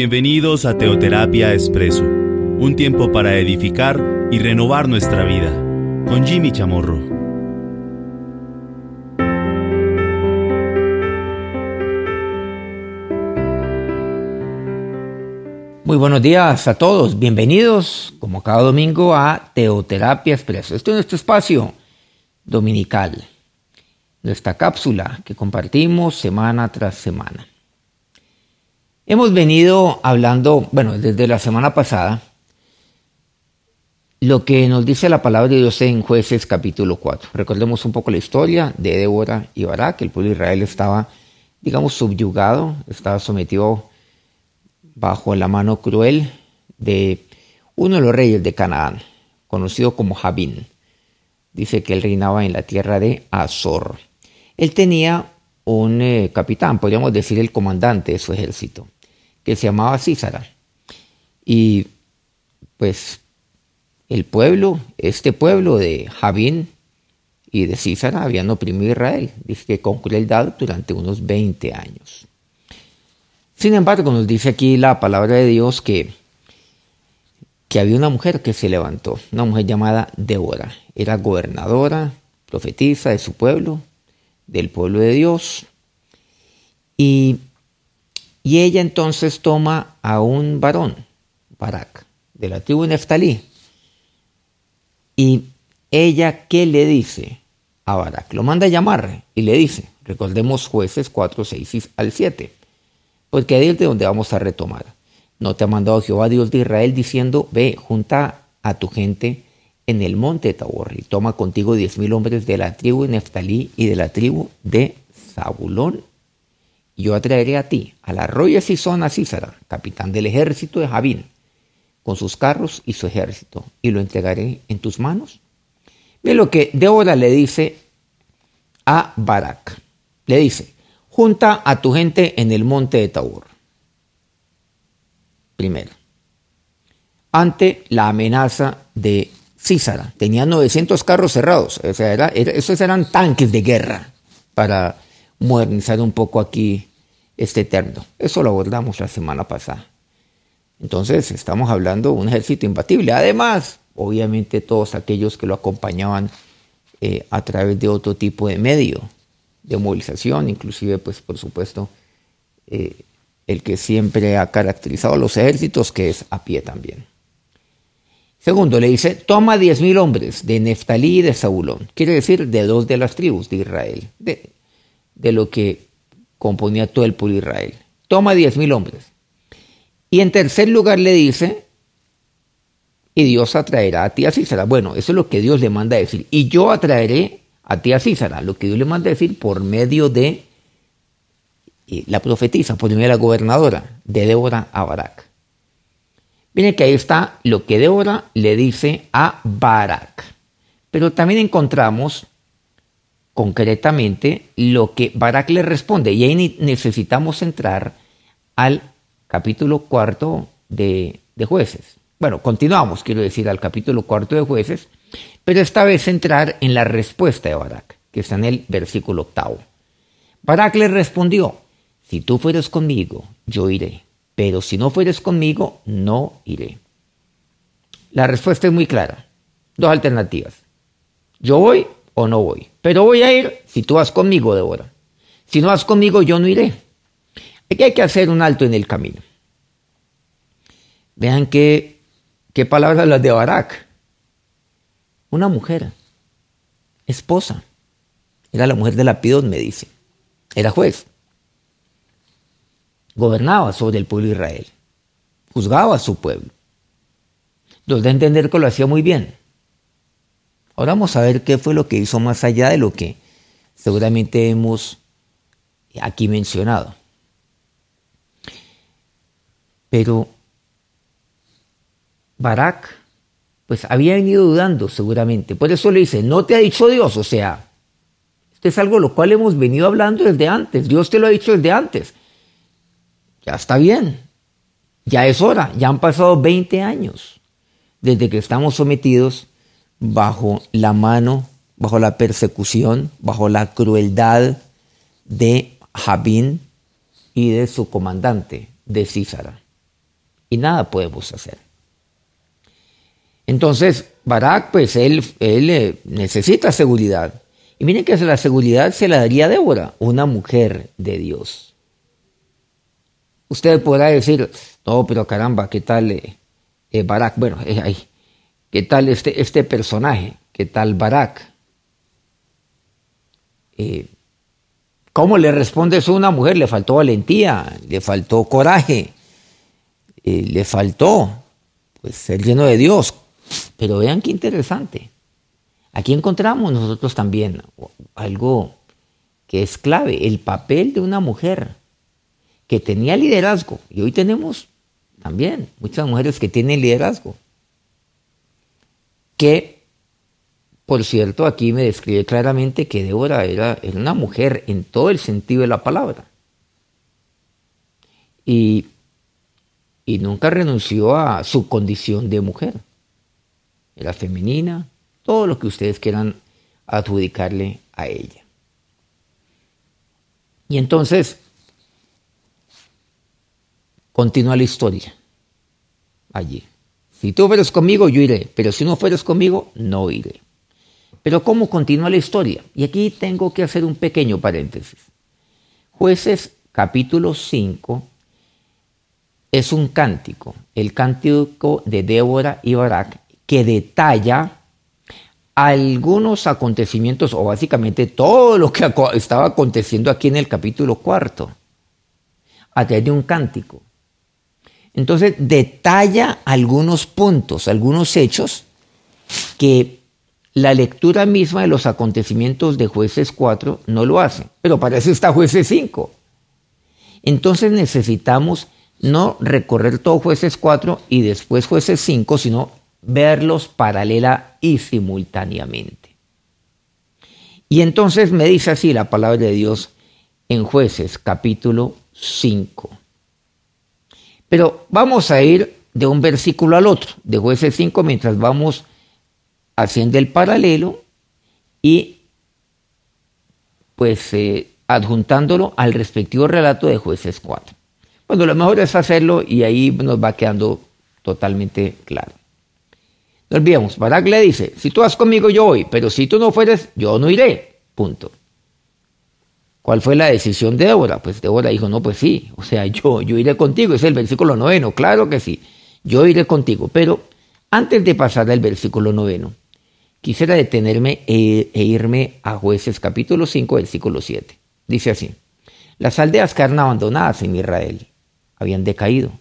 Bienvenidos a Teoterapia Expreso, un tiempo para edificar y renovar nuestra vida, con Jimmy Chamorro. Muy buenos días a todos, bienvenidos como cada domingo a Teoterapia Expreso. Este es nuestro espacio dominical, nuestra cápsula que compartimos semana tras semana. Hemos venido hablando, bueno, desde la semana pasada, lo que nos dice la palabra de Dios en jueces capítulo 4. Recordemos un poco la historia de Débora y Barak. El pueblo de Israel estaba, digamos, subyugado, estaba sometido bajo la mano cruel de uno de los reyes de Canaán, conocido como Jabín. Dice que él reinaba en la tierra de Azor. Él tenía un eh, capitán, podríamos decir el comandante de su ejército que se llamaba Císara. Y pues el pueblo, este pueblo de Javín y de Císara habían oprimido a Israel, dice que con crueldad durante unos 20 años. Sin embargo, nos dice aquí la palabra de Dios que, que había una mujer que se levantó, una mujer llamada Débora. Era gobernadora, profetisa de su pueblo, del pueblo de Dios. Y y ella entonces toma a un varón, Barak, de la tribu Neftalí. Y ella, ¿qué le dice a Barak? Lo manda a llamar y le dice, recordemos jueces 4, 6 al 7, porque ahí es de donde vamos a retomar. No te ha mandado Jehová Dios de Israel diciendo, ve, junta a tu gente en el monte Tabor y toma contigo diez mil hombres de la tribu de Neftalí y de la tribu de Zabulón yo atraeré a ti al arroyo Sison a Císara, capitán del ejército de Javín, con sus carros y su ejército, y lo entregaré en tus manos. Ve lo que Débora le dice a Barak. Le dice, junta a tu gente en el monte de Tabor. Primero, ante la amenaza de Císara. Tenía 900 carros cerrados, o sea, esos eran tanques de guerra para modernizar un poco aquí este eterno. Eso lo abordamos la semana pasada. Entonces estamos hablando de un ejército imbatible. Además, obviamente todos aquellos que lo acompañaban eh, a través de otro tipo de medio de movilización, inclusive pues por supuesto eh, el que siempre ha caracterizado a los ejércitos, que es a pie también. Segundo, le dice, toma diez mil hombres de Neftalí y de Saulón, quiere decir de dos de las tribus de Israel, de, de lo que componía todo el pueblo de Israel. Toma diez mil hombres. Y en tercer lugar le dice, y Dios atraerá a ti a Císara. Bueno, eso es lo que Dios le manda a decir. Y yo atraeré a ti a Císara, lo que Dios le manda a decir por medio de la profetisa, por medio de la gobernadora, de Débora a Barak. Miren que ahí está lo que Débora le dice a Barak. Pero también encontramos concretamente lo que Barak le responde. Y ahí necesitamos entrar al capítulo cuarto de, jueces. Bueno, continuamos, quiero decir, al capítulo cuarto de jueces, pero esta vez entrar en la respuesta de Barak, que está en el versículo octavo. Barak le respondió, si tú fueres conmigo, yo iré, pero si no fueres conmigo, no iré. La respuesta es muy clara. Dos alternativas. Yo voy o no voy. Pero voy a ir si tú vas conmigo, Débora. Si no vas conmigo, yo no iré. Aquí hay que hacer un alto en el camino. Vean qué, qué palabras las de Barak. Una mujer, esposa. Era la mujer de Lapidón, me dice. Era juez. Gobernaba sobre el pueblo de Israel. Juzgaba a su pueblo. Nos da a entender que lo hacía muy bien. Ahora vamos a ver qué fue lo que hizo más allá de lo que seguramente hemos aquí mencionado. Pero Barak, pues había venido dudando seguramente. Por eso le dice, no te ha dicho Dios, o sea, esto es algo lo cual hemos venido hablando desde antes. Dios te lo ha dicho desde antes. Ya está bien. Ya es hora. Ya han pasado 20 años desde que estamos sometidos bajo la mano, bajo la persecución, bajo la crueldad de Jabín y de su comandante, de Císara. y nada podemos hacer. Entonces, Barak, pues él, él eh, necesita seguridad. Y miren que la seguridad se la daría Débora, una mujer de Dios. Usted podrá decir, no, pero caramba, ¿qué tal eh, eh, Barak? Bueno, ahí. ¿Qué tal este, este personaje? ¿Qué tal Barak? ¿Cómo le responde eso a una mujer? Le faltó valentía, le faltó coraje, le faltó pues, ser lleno de Dios. Pero vean qué interesante. Aquí encontramos nosotros también algo que es clave, el papel de una mujer que tenía liderazgo. Y hoy tenemos también muchas mujeres que tienen liderazgo. Que, por cierto, aquí me describe claramente que Débora era, era una mujer en todo el sentido de la palabra. Y, y nunca renunció a su condición de mujer. Era femenina, todo lo que ustedes quieran adjudicarle a ella. Y entonces, continúa la historia allí. Si tú fueres conmigo, yo iré, pero si no fueres conmigo, no iré. Pero ¿cómo continúa la historia? Y aquí tengo que hacer un pequeño paréntesis. Jueces capítulo 5 es un cántico, el cántico de Débora y Barak, que detalla algunos acontecimientos, o básicamente todo lo que estaba aconteciendo aquí en el capítulo cuarto, a través de un cántico. Entonces detalla algunos puntos, algunos hechos que la lectura misma de los acontecimientos de jueces 4 no lo hace, pero para eso está jueces 5. Entonces necesitamos no recorrer todo jueces 4 y después jueces 5, sino verlos paralela y simultáneamente. Y entonces me dice así la palabra de Dios en jueces capítulo 5. Pero vamos a ir de un versículo al otro, de jueces 5, mientras vamos haciendo el paralelo y pues eh, adjuntándolo al respectivo relato de jueces 4. Bueno, lo mejor es hacerlo y ahí nos va quedando totalmente claro. No olvidemos, Barak le dice, si tú vas conmigo yo voy, pero si tú no fueres, yo no iré. Punto. ¿Cuál fue la decisión de Débora? Pues Débora dijo, no, pues sí, o sea, yo, yo iré contigo, es el versículo noveno, claro que sí, yo iré contigo. Pero antes de pasar al versículo noveno, quisiera detenerme e, e irme a jueces capítulo 5, versículo 7. Dice así, las aldeas que eran abandonadas en Israel habían decaído,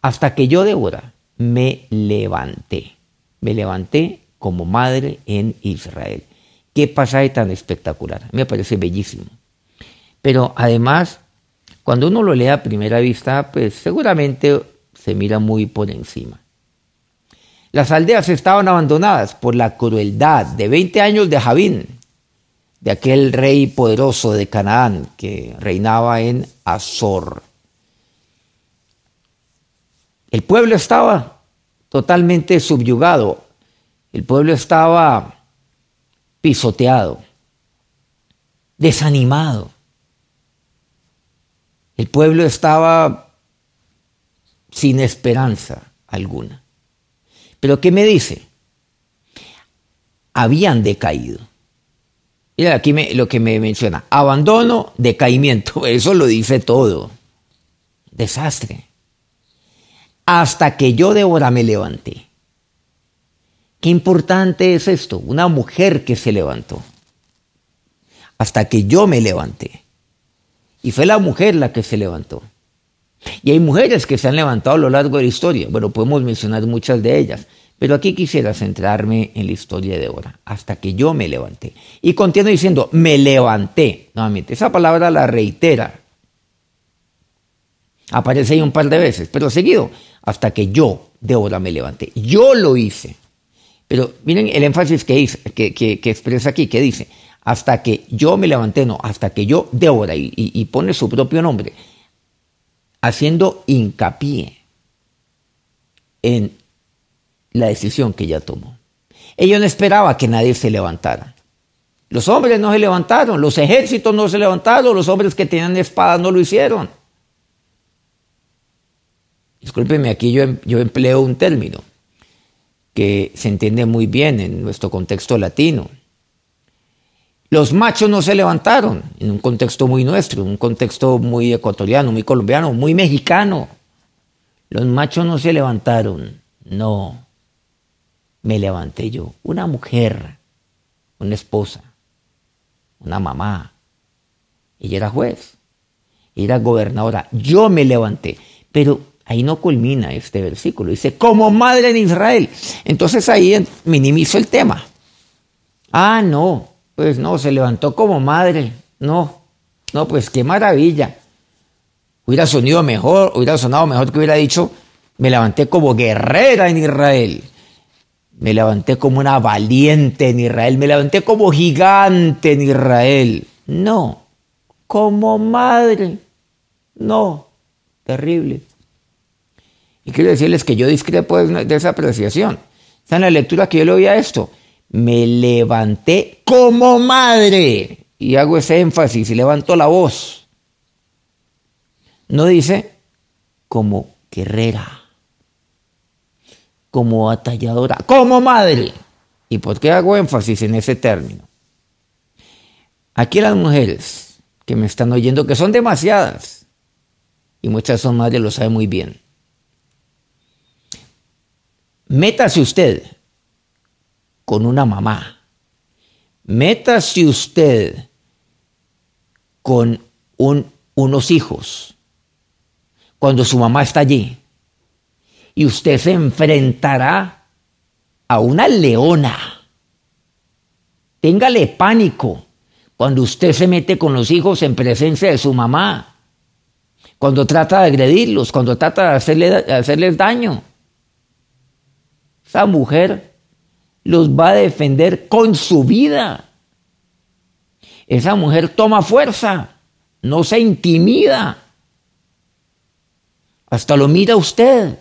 hasta que yo, Débora, me levanté me levanté como madre en Israel. Qué pasaje tan espectacular, me parece bellísimo. Pero además, cuando uno lo lee a primera vista, pues seguramente se mira muy por encima. Las aldeas estaban abandonadas por la crueldad de 20 años de Javín, de aquel rey poderoso de Canaán que reinaba en Azor. El pueblo estaba totalmente subyugado. El pueblo estaba pisoteado, desanimado. El pueblo estaba sin esperanza alguna. Pero ¿qué me dice? Habían decaído. Mira aquí lo que me menciona. Abandono, decaimiento. Eso lo dice todo. Desastre hasta que yo, Débora, me levanté. Qué importante es esto, una mujer que se levantó. Hasta que yo me levanté. Y fue la mujer la que se levantó. Y hay mujeres que se han levantado a lo largo de la historia. Bueno, podemos mencionar muchas de ellas. Pero aquí quisiera centrarme en la historia de Débora, hasta que yo me levanté. Y continúo diciendo, me levanté. Nuevamente, esa palabra la reitera. Aparece ahí un par de veces, pero seguido, hasta que yo, Débora, me levanté. Yo lo hice. Pero miren el énfasis que, que, expresa aquí, que dice, hasta que yo me levanté, no, hasta que yo, Débora, y, y pone su propio nombre, haciendo hincapié en la decisión que ella tomó. Ella no esperaba que nadie se levantara. Los hombres no se levantaron, los ejércitos no se levantaron, los hombres que tenían espadas no lo hicieron. discúlpeme, aquí yo, yo empleo un término que se entiende muy bien en nuestro contexto latino. Los machos no se levantaron en un contexto muy nuestro, en un contexto muy ecuatoriano, muy colombiano, muy mexicano. Los machos no se levantaron, no. Me levanté yo, una mujer, una esposa, una mamá. Ella era juez, ella era gobernadora. Yo me levanté, pero ahí no culmina este versículo. Dice, como madre de Israel. Entonces ahí minimizo el tema. Ah, no, pues no, se levantó como madre. No, no, pues qué maravilla. Hubiera sonido mejor, hubiera sonado mejor que hubiera dicho, me levanté como guerrera en Israel. Me levanté como una valiente en Israel. Me levanté como gigante en Israel. No, como madre. No, terrible. Y quiero decirles que yo discrepo de esa apreciación. Está en la lectura que yo le oía esto. Me levanté como madre. Y hago ese énfasis y levanto la voz. No dice como guerrera, como atalladora, como madre. ¿Y por qué hago énfasis en ese término? Aquí las mujeres que me están oyendo, que son demasiadas, y muchas son madres, lo saben muy bien. Métase usted con una mamá. Métase usted con unos hijos cuando su mamá está allí. Y usted se enfrentará a una leona. Téngale pánico cuando usted se mete con los hijos en presencia de su mamá. Cuando trata de agredirlos, cuando trata de, de hacerles daño. Esa mujer los va a defender con su vida. Esa mujer toma fuerza, no se intimida. Hasta lo mira usted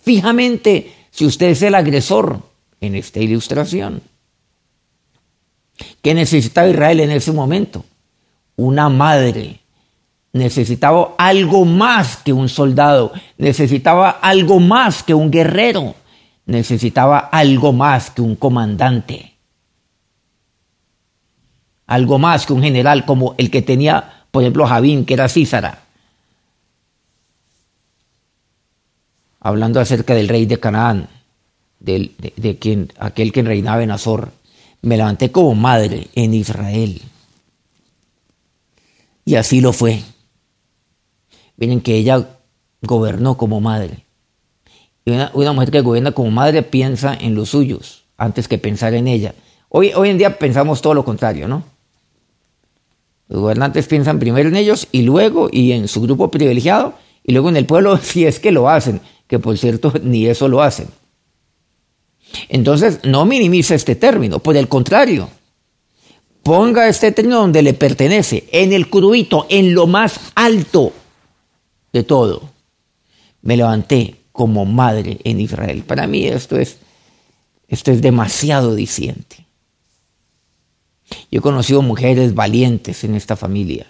fijamente si usted es el agresor en esta ilustración. ¿Qué necesitaba Israel en ese momento? Una madre. Necesitaba algo más que un soldado. Necesitaba algo más que un guerrero necesitaba algo más que un comandante, algo más que un general como el que tenía, por ejemplo, Javín, que era Císara. Hablando acerca del rey de Canaán, de, quien, aquel que reinaba en Azor, me levanté como madre en Israel. Y así lo fue. Miren que ella gobernó como madre. Una, mujer que gobierna como madre piensa en los suyos antes que pensar en ella. Hoy, hoy en día pensamos todo lo contrario, ¿no? Los gobernantes piensan primero en ellos y luego y en su grupo privilegiado y luego en el pueblo si es que lo hacen, que por cierto ni eso lo hacen. Entonces no minimiza este término, por el contrario, ponga este término donde le pertenece, en el cruito, en lo más alto de todo. Me levanté, como madre en Israel. Para mí esto es, esto es demasiado diciente. Yo he conocido mujeres valientes en esta familia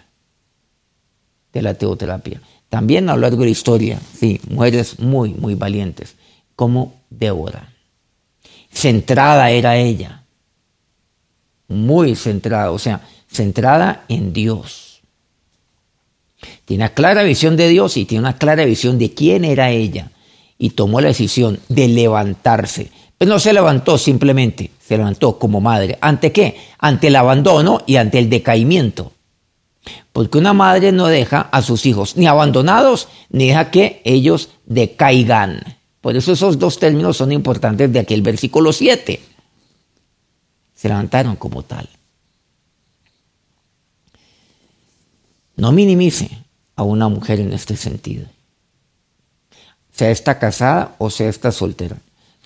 de la teoterapia. También a lo largo de la historia, sí, mujeres muy, muy valientes, como Débora. Centrada era ella, muy centrada, o sea, centrada en Dios. Tiene una clara visión de Dios y tiene una clara visión de quién era ella y tomó la decisión de levantarse. Pero no se levantó simplemente, se levantó como madre. ¿Ante qué? Ante el abandono y ante el decaimiento. Porque una madre no deja a sus hijos ni abandonados, ni deja que ellos decaigan. Por eso esos dos términos son importantes de aquel versículo 7. Se levantaron como tal. No minimice a una mujer en este sentido sea está casada o sea está soltera.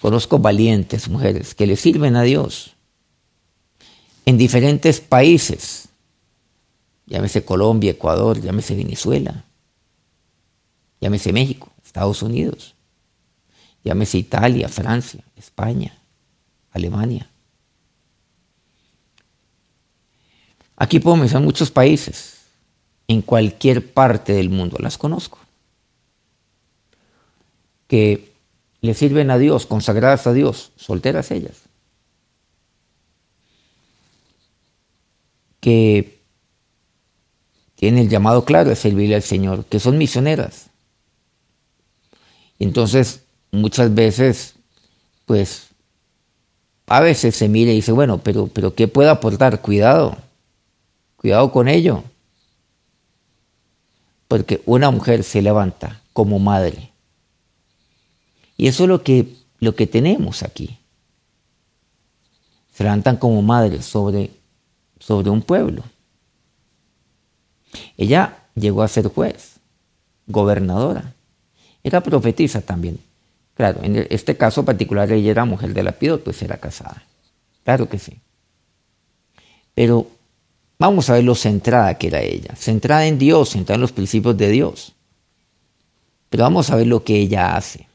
Conozco valientes mujeres que le sirven a Dios en diferentes países. Llámese Colombia, Ecuador, llámese Venezuela, llámese México, Estados Unidos, llámese Italia, Francia, España, Alemania. Aquí puedo mencionar muchos países, en cualquier parte del mundo las conozco. Que le sirven a Dios, consagradas a Dios, solteras ellas, que tienen el llamado claro de servirle al Señor, que son misioneras. Entonces, muchas veces, pues, a veces se mira y dice, bueno, pero, pero ¿qué puedo aportar? Cuidado, cuidado con ello. Porque una mujer se levanta como madre. Y eso es lo que, lo que tenemos aquí. Se levantan como madres sobre, sobre un pueblo. Ella llegó a ser juez, gobernadora. Era profetisa también. Claro, en este caso particular ella era mujer de Lapidot, pues era casada. Claro que sí. Pero vamos a ver lo centrada que era ella. Centrada en Dios, centrada en los principios de Dios. Pero vamos a ver lo que ella hace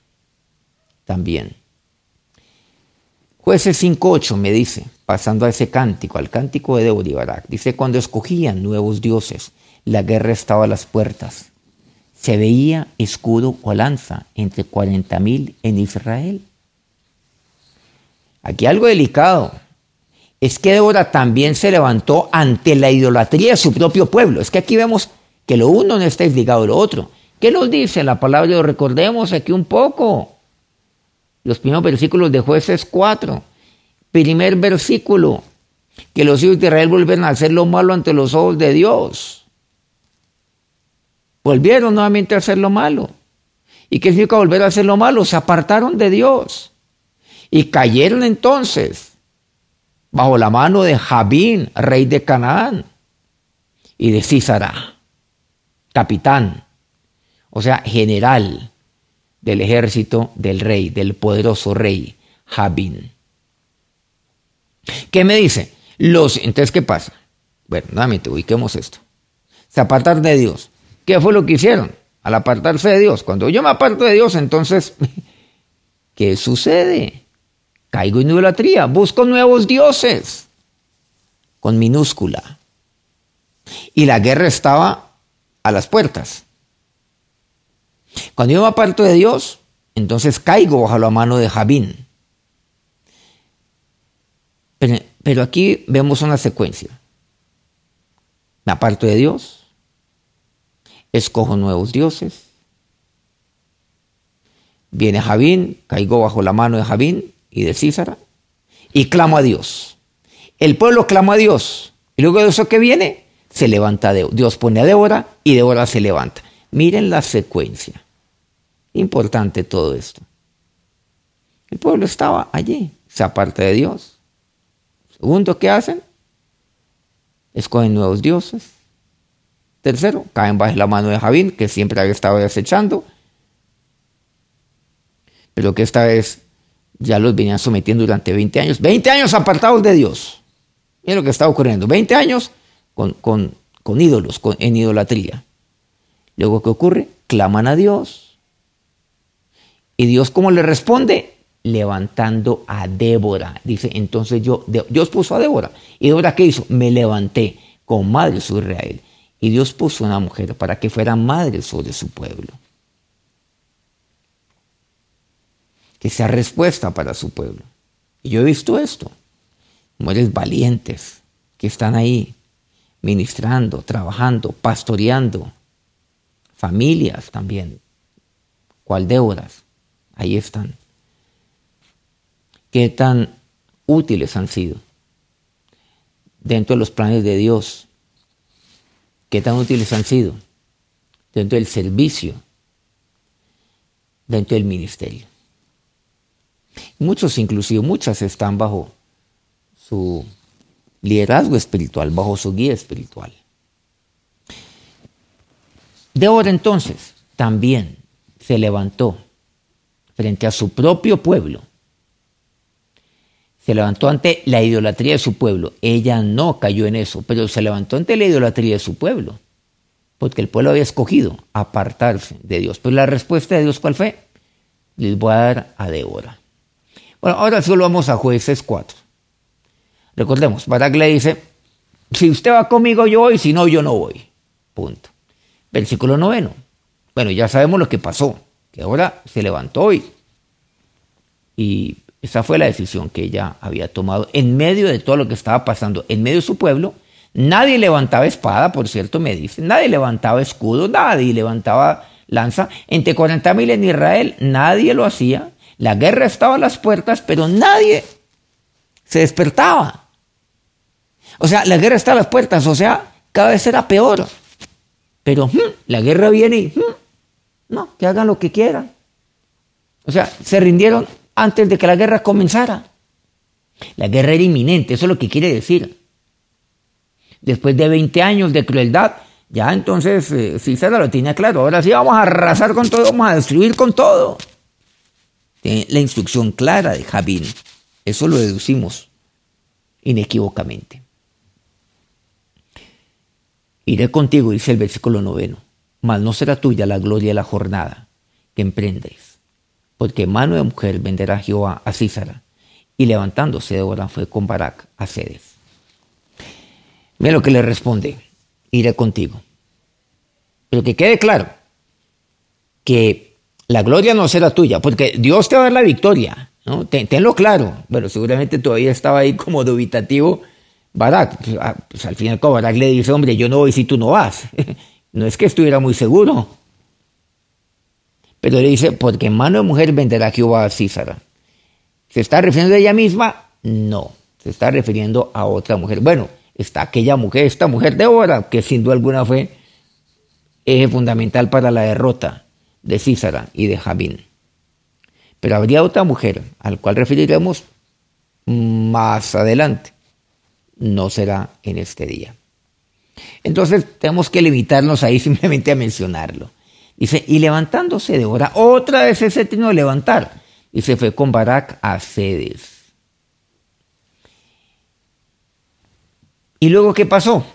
también. Jueces 5.8 me dice, pasando a ese cántico, al cántico de Débora dice, cuando escogían nuevos dioses, la guerra estaba a las puertas. Se veía escudo o lanza entre 40.000 en Israel. Aquí algo delicado. Es que Débora también se levantó ante la idolatría de su propio pueblo. Es que aquí vemos que lo uno no está ligado a lo otro. ¿Qué nos dice la palabra? Recordemos aquí un poco. Los primeros versículos de jueces 4. Primer versículo. Que los hijos de Israel vuelven a hacer lo malo ante los ojos de Dios. Volvieron nuevamente a hacer lo malo. ¿Y qué significa volver a hacer lo malo? Se apartaron de Dios. Y cayeron entonces bajo la mano de Jabín, rey de Canaán, y de Císara, capitán, o sea, general del ejército del rey, del poderoso rey, Jabín. ¿Qué me dice? Los, entonces, ¿qué pasa? Bueno, nuevamente, ubiquemos esto. Se apartaron de Dios. ¿Qué fue lo que hicieron? Al apartarse de Dios. Cuando yo me aparto de Dios, entonces, ¿qué sucede? Caigo en idolatría, busco nuevos dioses, con minúscula. Y la guerra estaba a las puertas. Cuando yo me aparto de Dios, entonces caigo bajo la mano de Jabín. Pero, aquí vemos una secuencia. Me aparto de Dios, escojo nuevos dioses. Viene Javín, caigo bajo la mano de Javín y de Císara y clamo a Dios. El pueblo clama a Dios. Y luego de eso que viene, se levanta Dios. Dios pone a Débora y Débora se levanta. Miren la secuencia. Importante todo esto. El pueblo estaba allí, se aparta de Dios. Segundo, ¿qué hacen? Escogen nuevos dioses. Tercero, caen bajo la mano de Javín, que siempre había estado desechando, pero que esta vez ya los venían sometiendo durante 20 años. 20 años apartados de Dios. Miren lo que está ocurriendo. 20 años con, con, ídolos, en idolatría. Luego, ¿qué ocurre? Claman a Dios. ¿Y Dios cómo le responde? Levantando a Débora. Dice, entonces yo, Dios puso a Débora. ¿Y Débora qué hizo? Me levanté con madre su Israel. Y Dios puso una mujer para que fuera madre sobre su pueblo. Que sea respuesta para su pueblo. Y yo he visto esto. Mujeres valientes que están ahí ministrando, trabajando, pastoreando. Familias también. ¿Cuál horas? Ahí están. ¿Qué tan útiles han sido dentro de los planes de Dios ¿Qué tan útiles han sido? Dentro del servicio, dentro del ministerio. Muchos, inclusive muchas, están bajo su liderazgo espiritual, bajo su guía espiritual. De ahora entonces también se levantó frente a su propio pueblo se levantó ante la idolatría de su pueblo. Ella no cayó en eso, pero se levantó ante la idolatría de su pueblo, porque el pueblo había escogido apartarse de Dios. Pero la respuesta de Dios, ¿cuál fue? Les voy a dar a Débora. Bueno, ahora solo vamos a jueces 4. Recordemos, Barak le dice, si usted va conmigo yo voy, si no yo no voy. Punto. Versículo noveno. Bueno, ya sabemos lo que pasó, que ahora se levantó y, y esa fue la decisión que ella había tomado en medio de todo lo que estaba pasando, en medio de su pueblo. Nadie levantaba espada, por cierto, me dice, nadie levantaba escudo, nadie levantaba lanza. Entre 40.000 en Israel, nadie lo hacía. La guerra estaba a las puertas, pero nadie se despertaba. O sea, la guerra está a las puertas, o sea, cada vez era peor. Pero hmm, la guerra viene y hmm, no, que hagan lo que quieran. O sea, se rindieron antes de que la guerra comenzara. La guerra era inminente, eso es lo que quiere decir. Después de 20 años de crueldad, ya entonces eh, César lo tenía claro. Ahora sí vamos a arrasar con todo, vamos a destruir con todo. La instrucción clara de Javín. Eso lo deducimos inequívocamente. Iré contigo, dice el versículo noveno, mas no será tuya la gloria de la jornada que emprendes, porque mano de mujer venderá Jehová a Císara, y levantándose de hora fue con Barak a Cedes. Mira lo que le responde, iré contigo. Pero que quede claro que la gloria no será tuya, porque Dios te va a dar la victoria, ¿no? tenlo claro, pero seguramente todavía estaba ahí como dubitativo Barak, ah, pues, al final Barak le dice, hombre, yo no voy si tú no vas. no es que estuviera muy seguro. Pero le dice, porque en mano de mujer venderá Jehová a Císara. ¿Se está refiriendo a ella misma? No, se está refiriendo a otra mujer. Bueno, está aquella mujer, esta mujer de Débora, que sin duda alguna fue eje fundamental para la derrota de Císara y de Javín. Pero habría otra mujer, al cual referiremos más adelante no será en este día. Entonces tenemos que limitarnos ahí simplemente a mencionarlo. Dice, y levantándose de hora, otra vez ese término de levantar. Dice, fue con Barak a Cedes. ¿Y luego qué pasó?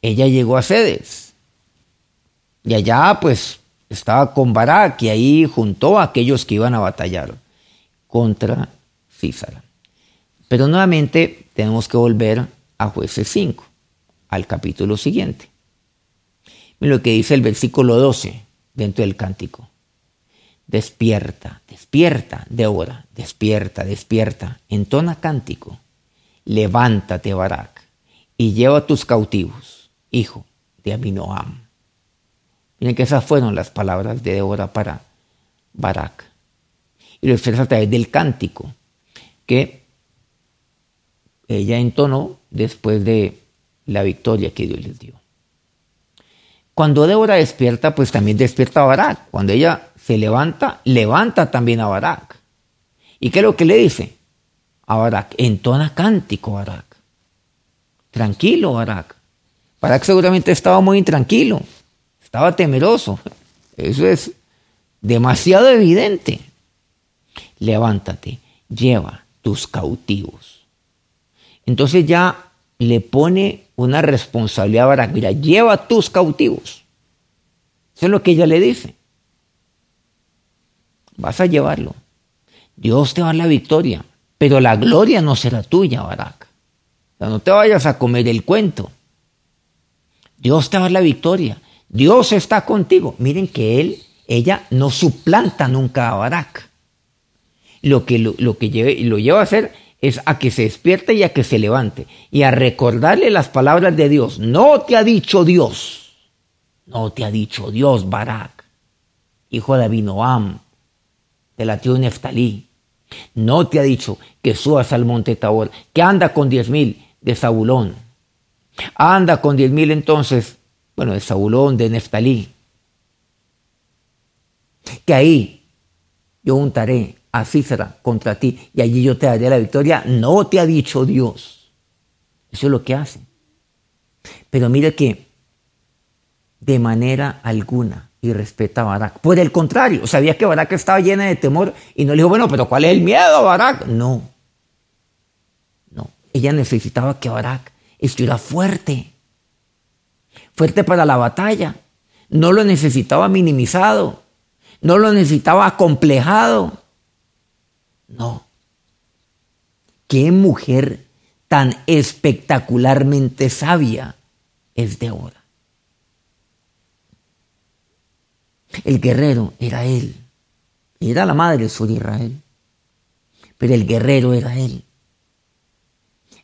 Ella llegó a Cedes. Y allá pues estaba con Barak y ahí juntó a aquellos que iban a batallar contra Císara. Pero nuevamente tenemos que volver a jueces 5, al capítulo siguiente. Mira lo que dice el versículo 12 dentro del cántico. Despierta, despierta, Débora, despierta, despierta, entona cántico. Levántate, Barak, y lleva tus cautivos, hijo de Abinoam. Miren que esas fueron las palabras de Débora para Barak. Y lo expresa a través del cántico, que ella entonó después de la victoria que Dios les dio. Cuando Débora despierta, pues también despierta a Barak. Cuando ella se levanta, levanta también a Barak. ¿Y qué es lo que le dice? A Barak, entona cántico Barak. Tranquilo Barak. Barak seguramente estaba muy intranquilo, estaba temeroso. Eso es demasiado evidente. Levántate, lleva tus cautivos. Entonces ya le pone una responsabilidad a Barak. Mira, lleva tus cautivos. Eso es lo que ella le dice. Vas a llevarlo. Dios te va a dar la victoria, pero la gloria no será tuya, Barak. O sea, no te vayas a comer el cuento. Dios te va a dar la victoria. Dios está contigo. Miren que él, ella no suplanta nunca a Barak. Lo que lo, que lo lleva a hacer es a que se despierte y a que se levante y a recordarle las palabras de Dios. No te ha dicho Dios, no te ha dicho Dios, Barak, hijo de Abinoam, de la tribu Neftalí. No te ha dicho que subas al monte Tabor, que anda con diez mil de Zabulón. Anda con diez mil entonces, bueno, de Zabulón, de Neftalí. Que ahí yo untaré así será contra ti y allí yo te daré la victoria. No te ha dicho Dios. Eso es lo que hace. Pero mire que de manera alguna y respeta a Barak. Por el contrario, sabía que Barak estaba llena de temor y no le dijo, bueno, pero ¿cuál es el miedo, Barak? No. No. Ella necesitaba que Barak estuviera fuerte. Fuerte para la batalla. No lo necesitaba minimizado. No lo necesitaba acomplejado. No. ¿Qué mujer tan espectacularmente sabia es Débora? El guerrero era él. Era la madre de Israel. Pero el guerrero era él.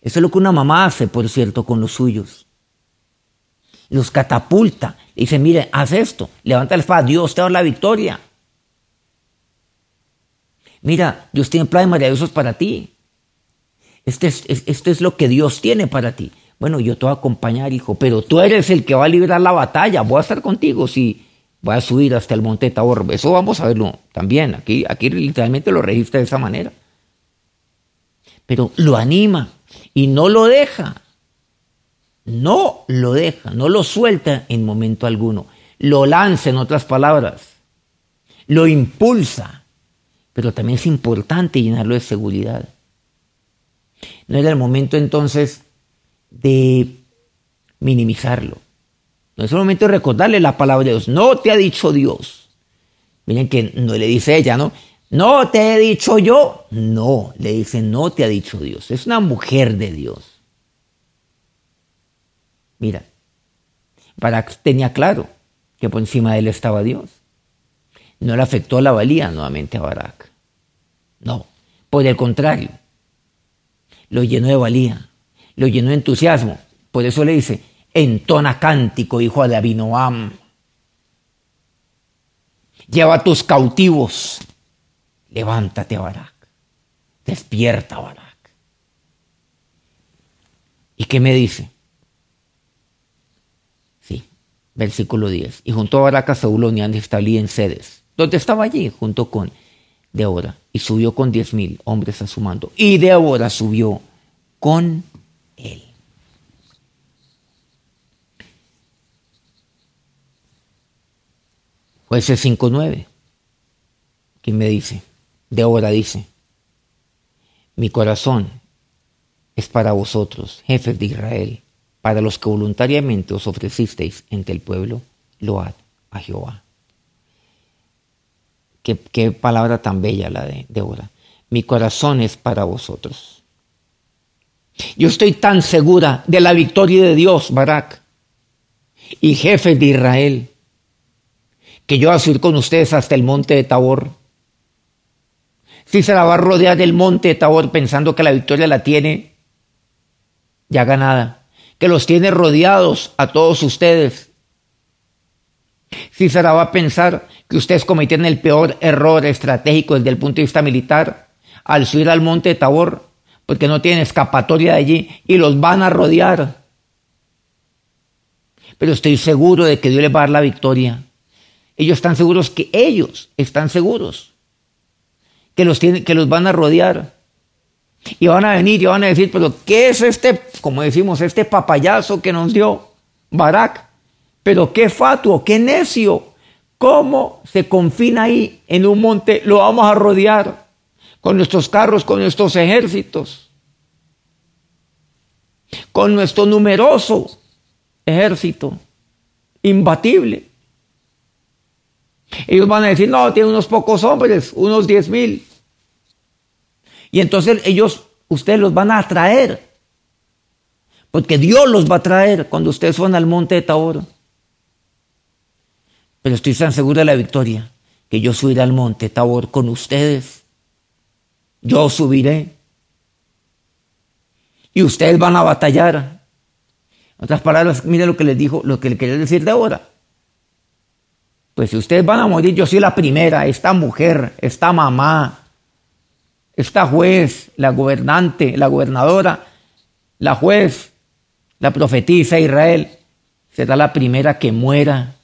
Eso es lo que una mamá hace, por cierto, con los suyos. Los catapulta. Dice, mire, haz esto. Levanta la espada. Dios te da la victoria. Mira, Dios tiene planes maravillosos para ti. Este es, esto es lo que Dios tiene para ti. Bueno, yo te voy a acompañar, hijo, pero tú eres el que va a librar la batalla. Voy a estar contigo si voy a subir hasta el monte Tabor. Eso vamos a verlo también. Aquí, aquí literalmente lo registra de esa manera. Pero lo anima y no lo deja. No lo deja, no lo suelta en momento alguno. Lo lanza, en otras palabras. Lo impulsa. Pero también es importante llenarlo de seguridad. No era el momento entonces de minimizarlo. No es el momento de recordarle la palabra de Dios. No te ha dicho Dios. Miren que no le dice ella, ¿no? No te he dicho yo. No, le dice, no te ha dicho Dios. Es una mujer de Dios. Mira, Barak tenía claro que por encima de él estaba Dios. No le afectó la valía nuevamente a Barak. No, por el contrario, lo llenó de valía, lo llenó de entusiasmo. Por eso le dice, entona cántico, hijo de Abinoam. Lleva tus cautivos. Levántate, Barak. Despierta, Barak. ¿Y qué me dice? Sí, versículo 10. Y junto a Barak a Saúl y Neftalí en sedes, donde estaba allí, junto con Débora, y subió con diez mil hombres a su mando. Y Débora subió con él. Jueces 5.9. ¿Quién me dice? Débora dice, mi corazón es para vosotros, jefes de Israel, para los que voluntariamente os ofrecisteis entre el pueblo, load a Jehová. Qué, palabra tan bella la de Débora. Mi corazón es para vosotros. Yo estoy tan segura de la victoria de Dios, Barak, y jefes de Israel, que yo voy a subir con ustedes hasta el monte de Tabor. Si se la va a rodear del monte de Tabor pensando que la victoria la tiene ya ganada, que los tiene rodeados a todos ustedes. La va a pensar que ustedes cometieron el peor error estratégico desde el punto de vista militar al subir al monte de Tabor, porque no tienen escapatoria de allí y los van a rodear. Pero estoy seguro de que Dios les va a dar la victoria. Ellos están seguros que ellos están seguros que los, tienen, que los van a rodear. Y van a venir y van a decir, pero ¿qué es este, como decimos, este papayazo que nos dio Barak? Pero qué fatuo, qué necio. ¿Cómo se confina ahí en un monte? Lo vamos a rodear con nuestros carros, con nuestros ejércitos, con nuestro numeroso ejército, imbatible. Ellos van a decir, no, tiene unos pocos hombres, unos diez mil. Y entonces ellos, ustedes los van a atraer, porque Dios los va a traer cuando ustedes van al monte de Tabor pero estoy tan seguro de la victoria que yo subiré al monte Tabor con ustedes. Yo subiré. Y ustedes van a batallar. En otras palabras, mire lo que les dijo, lo que le quería decir de ahora. Pues si ustedes van a morir, yo soy la primera, esta mujer, esta mamá, esta juez, la gobernante, la gobernadora, la juez, la profetisa Israel, será la primera que muera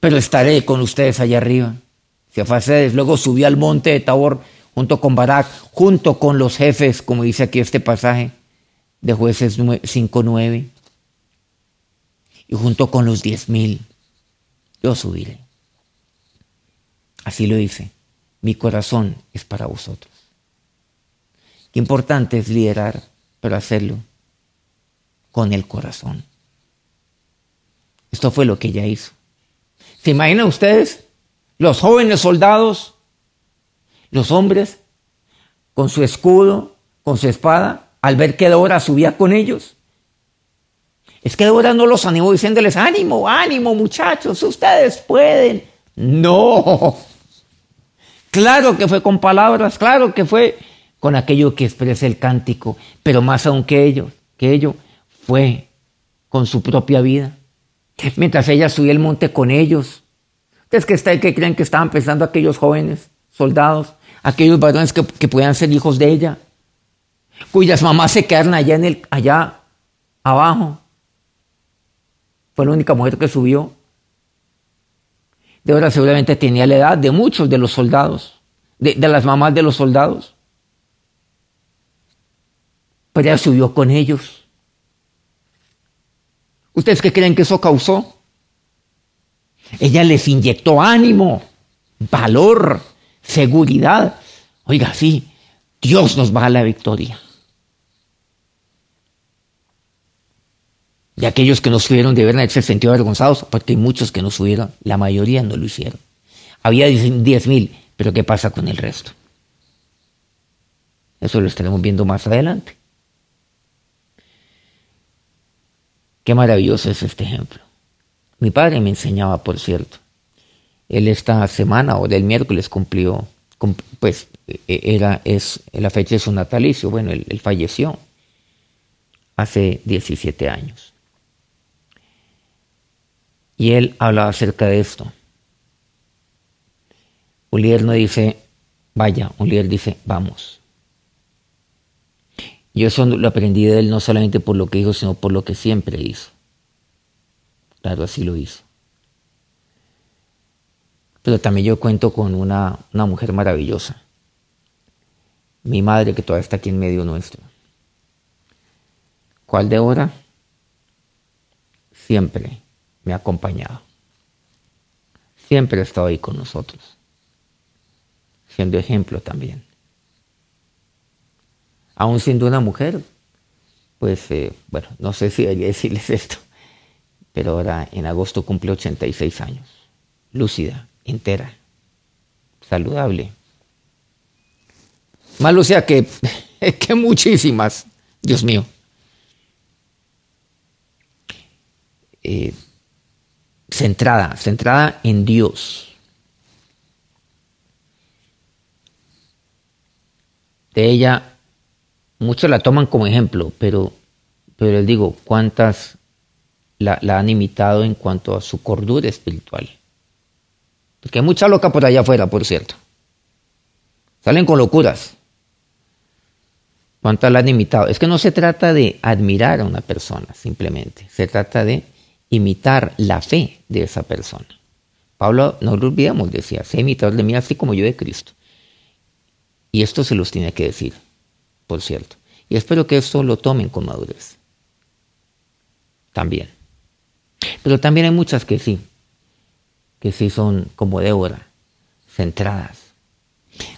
pero estaré con ustedes allá arriba. Cefasedes luego subió al monte de Tabor junto con Barak, junto con los jefes, como dice aquí este pasaje de jueces 5.9, y junto con los diez mil, yo subiré. Así lo dice, mi corazón es para vosotros. Qué importante es liderar, pero hacerlo con el corazón. Esto fue lo que ella hizo. ¿Se imaginan ustedes? Los jóvenes soldados, los hombres, con su escudo, con su espada, al ver que Dora subía con ellos. Es que Débora no los animó diciéndoles, ánimo, ánimo muchachos, ustedes pueden. No. Claro que fue con palabras, claro que fue con aquello que expresa el cántico, pero más aún que ello, que ello fue con su propia vida. Mientras ella subía el monte con ellos. ¿Ustedes que, que creen que estaban pensando aquellos jóvenes soldados, aquellos varones que, que podían ser hijos de ella, cuyas mamás se quedaron allá, en el, allá abajo? Fue la única mujer que subió. De ahora seguramente tenía la edad de muchos de los soldados, de, de las mamás de los soldados. Pero ella subió con ellos. ¿Ustedes qué creen que eso causó? Ella les inyectó ánimo, valor, seguridad. Oiga, sí, Dios nos va a la victoria. Y aquellos que no subieron deben haberse sentido avergonzados, porque hay muchos que no subieron, la mayoría no lo hicieron. Había diez mil, pero ¿qué pasa con el resto? Eso lo estaremos viendo más adelante. Qué maravilloso es este ejemplo. Mi padre me enseñaba, por cierto. Él esta semana o del miércoles cumplió, pues e, era, es, la fecha de su natalicio. Bueno, él, falleció hace 17 años. Y él hablaba acerca de esto. Líder no dice, vaya, líder dice, vamos. Yo eso lo aprendí de él no solamente por lo que dijo, sino por lo que siempre hizo. Claro, así lo hizo. Pero también yo cuento con una, una mujer maravillosa. Mi madre que todavía está aquí en medio nuestro. ¿Cuál de ahora? Siempre me ha acompañado. Siempre ha estado ahí con nosotros. Siendo ejemplo también aún siendo una mujer, pues eh, bueno, no sé si debería decirles esto, pero ahora en agosto cumple 86 años, lúcida, entera, saludable. Más lúcida que, que muchísimas, Dios mío. Eh, centrada, centrada en Dios. De ella muchos la toman como ejemplo, pero, pero les digo, ¿cuántas la, han imitado en cuanto a su cordura espiritual? Porque hay mucha loca por allá afuera, por cierto. Salen con locuras. ¿Cuántas la han imitado? Es que no se trata de admirar a una persona, simplemente. Se trata de imitar la fe de esa persona. Pablo, no lo olvidemos, decía, sé imitador de mí así como yo de Cristo. Y esto se los tiene que decir por cierto. Y espero que esto lo tomen con madurez. También. Pero también hay muchas que sí, que sí son como Débora, centradas.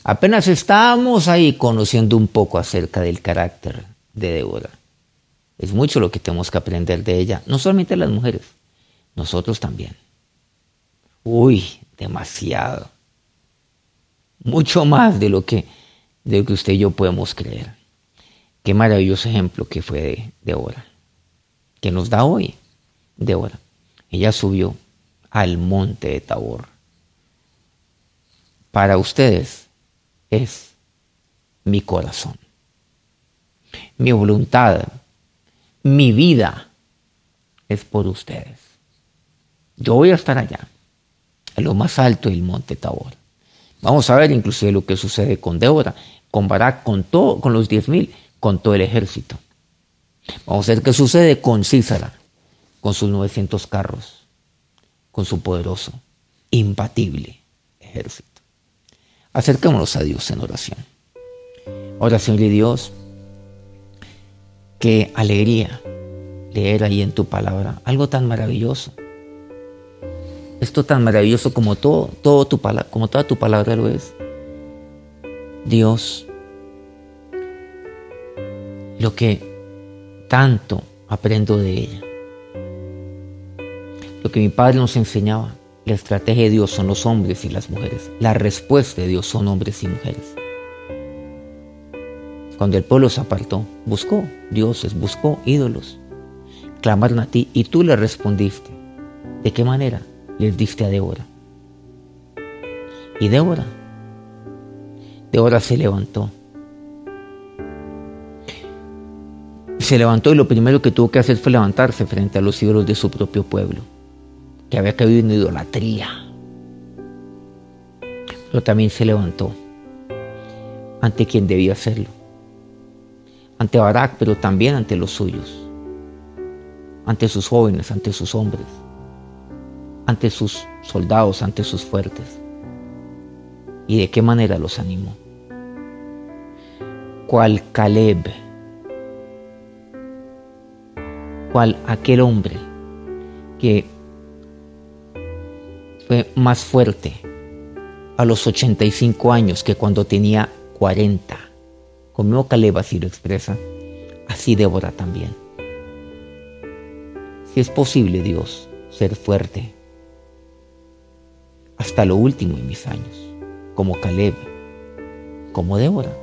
Apenas estamos ahí conociendo un poco acerca del carácter de Débora. Es mucho lo que tenemos que aprender de ella, no solamente las mujeres, nosotros también. Uy, demasiado. Mucho más de lo que, de lo que usted y yo podemos creer. Qué maravilloso ejemplo que fue de, Débora, que nos da hoy Débora. Ella subió al monte de Tabor. Para ustedes es mi corazón, mi voluntad, mi vida es por ustedes. Yo voy a estar allá, en lo más alto del monte Tabor. Vamos a ver inclusive lo que sucede con Débora, con Barak, con, todo, con los diez mil con todo el ejército. Vamos a ver qué sucede con Císara, con sus 900 carros, con su poderoso, imbatible ejército. Acerquémonos a Dios en oración. Oración de Dios, qué alegría leer ahí en tu palabra algo tan maravilloso. Esto tan maravilloso como todo, todo tu, como toda tu palabra lo es. Dios, lo que tanto aprendo de ella. Lo que mi padre nos enseñaba, la estrategia de Dios son los hombres y las mujeres. La respuesta de Dios son hombres y mujeres. Cuando el pueblo se apartó, buscó dioses, buscó ídolos. clamaron a ti y tú les respondiste. ¿De qué manera les diste a Débora? Y Débora, Débora se levantó. Se levantó y lo primero que tuvo que hacer fue levantarse frente a los ídolos de su propio pueblo, que había caído en idolatría. Pero también se levantó ante quien debía hacerlo, ante Barak, pero también ante los suyos, ante sus jóvenes, ante sus hombres, ante sus soldados, ante sus fuertes. ¿Y de qué manera los animó? Cual Caleb, cual aquel hombre que fue más fuerte a los 85 años que cuando tenía 40. Como Caleb así lo expresa, así Débora también. Si es posible, Dios, ser fuerte hasta lo último en mis años, como Caleb, como Débora.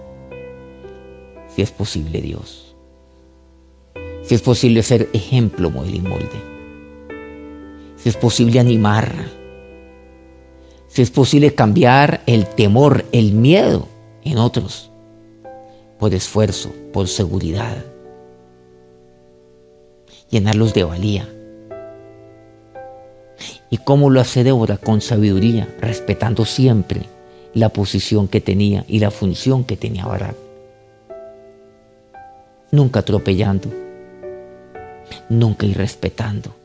Si es posible, Dios. Si es posible ser ejemplo, modelo y molde. Si es posible animar. Si es posible cambiar el temor, el miedo en otros, por esfuerzo, por seguridad, llenarlos de valía. ¿Y cómo lo hace Débora? Con sabiduría, respetando siempre la posición que tenía y la función que tenía Barak. Nunca atropellando, nunca irrespetando,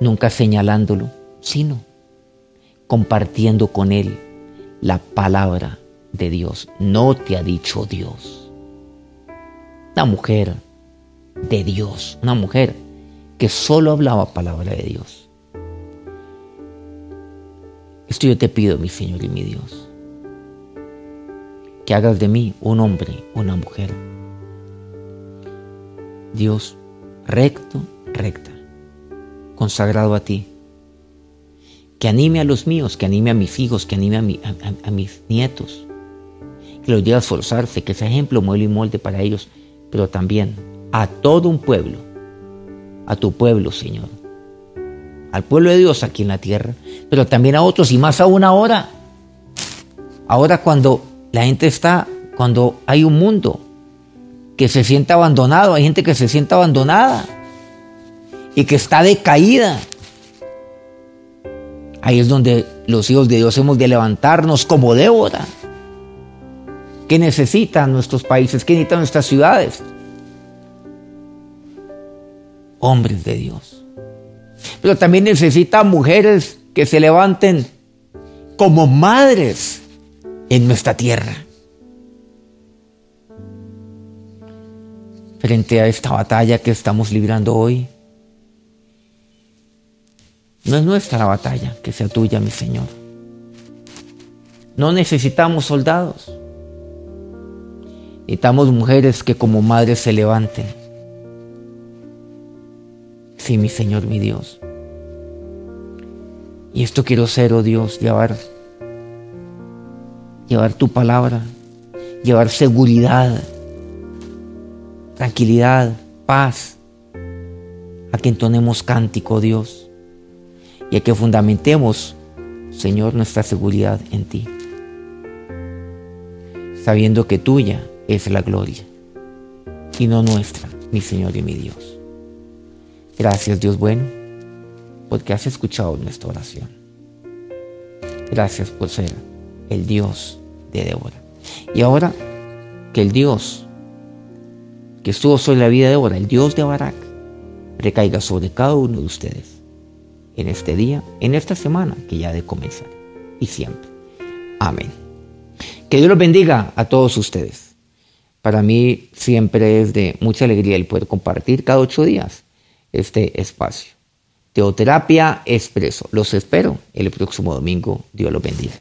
nunca señalándolo, sino compartiendo con él la palabra de Dios. No te ha dicho Dios. Una mujer de Dios, una mujer que solo hablaba palabra de Dios. Esto yo te pido, mi Señor y mi Dios, que hagas de mí un hombre, una mujer. Dios recto, recta, consagrado a ti que anime a los míos, que anime a mis hijos, que anime a, mis nietos, que los lleve a esforzarse, que sea ejemplo, modelo y molde para ellos, pero también a todo un pueblo, a tu pueblo, Señor, al pueblo de Dios aquí en la tierra, pero también a otros y más aún ahora. Ahora cuando la gente está, cuando hay un mundo que se siente abandonado, hay gente que se siente abandonada y que está decaída Ahí es donde los hijos de Dios hemos de levantarnos como Débora. ¿Qué necesitan nuestros países? ¿Qué necesitan nuestras ciudades? Hombres de Dios. Pero también necesitan mujeres que se levanten como madres en nuestra tierra. Frente a esta batalla que estamos librando hoy, no es nuestra la batalla, que sea tuya, mi Señor. No necesitamos soldados. Necesitamos mujeres que como madres se levanten. Sí, mi Señor, mi Dios. Y esto quiero ser, oh Dios, llevar, llevar tu palabra, llevar seguridad, tranquilidad, paz, a que entonemos cántico, Dios y a que fundamentemos, Señor, nuestra seguridad en ti, sabiendo que tuya es la gloria y no nuestra, mi Señor y mi Dios. Gracias, Dios bueno, porque has escuchado nuestra oración. Gracias por ser el Dios de Débora. Y ahora que el Dios que estuvo sobre la vida de Débora, el Dios de Barak, recaiga sobre cada uno de ustedes en este día, en esta semana que ya de comenzar y siempre. Amén. Que Dios los bendiga a todos ustedes. Para mí siempre es de mucha alegría el poder compartir cada ocho días este espacio. Teoterapia Expreso. Los espero el próximo domingo. Dios los bendiga.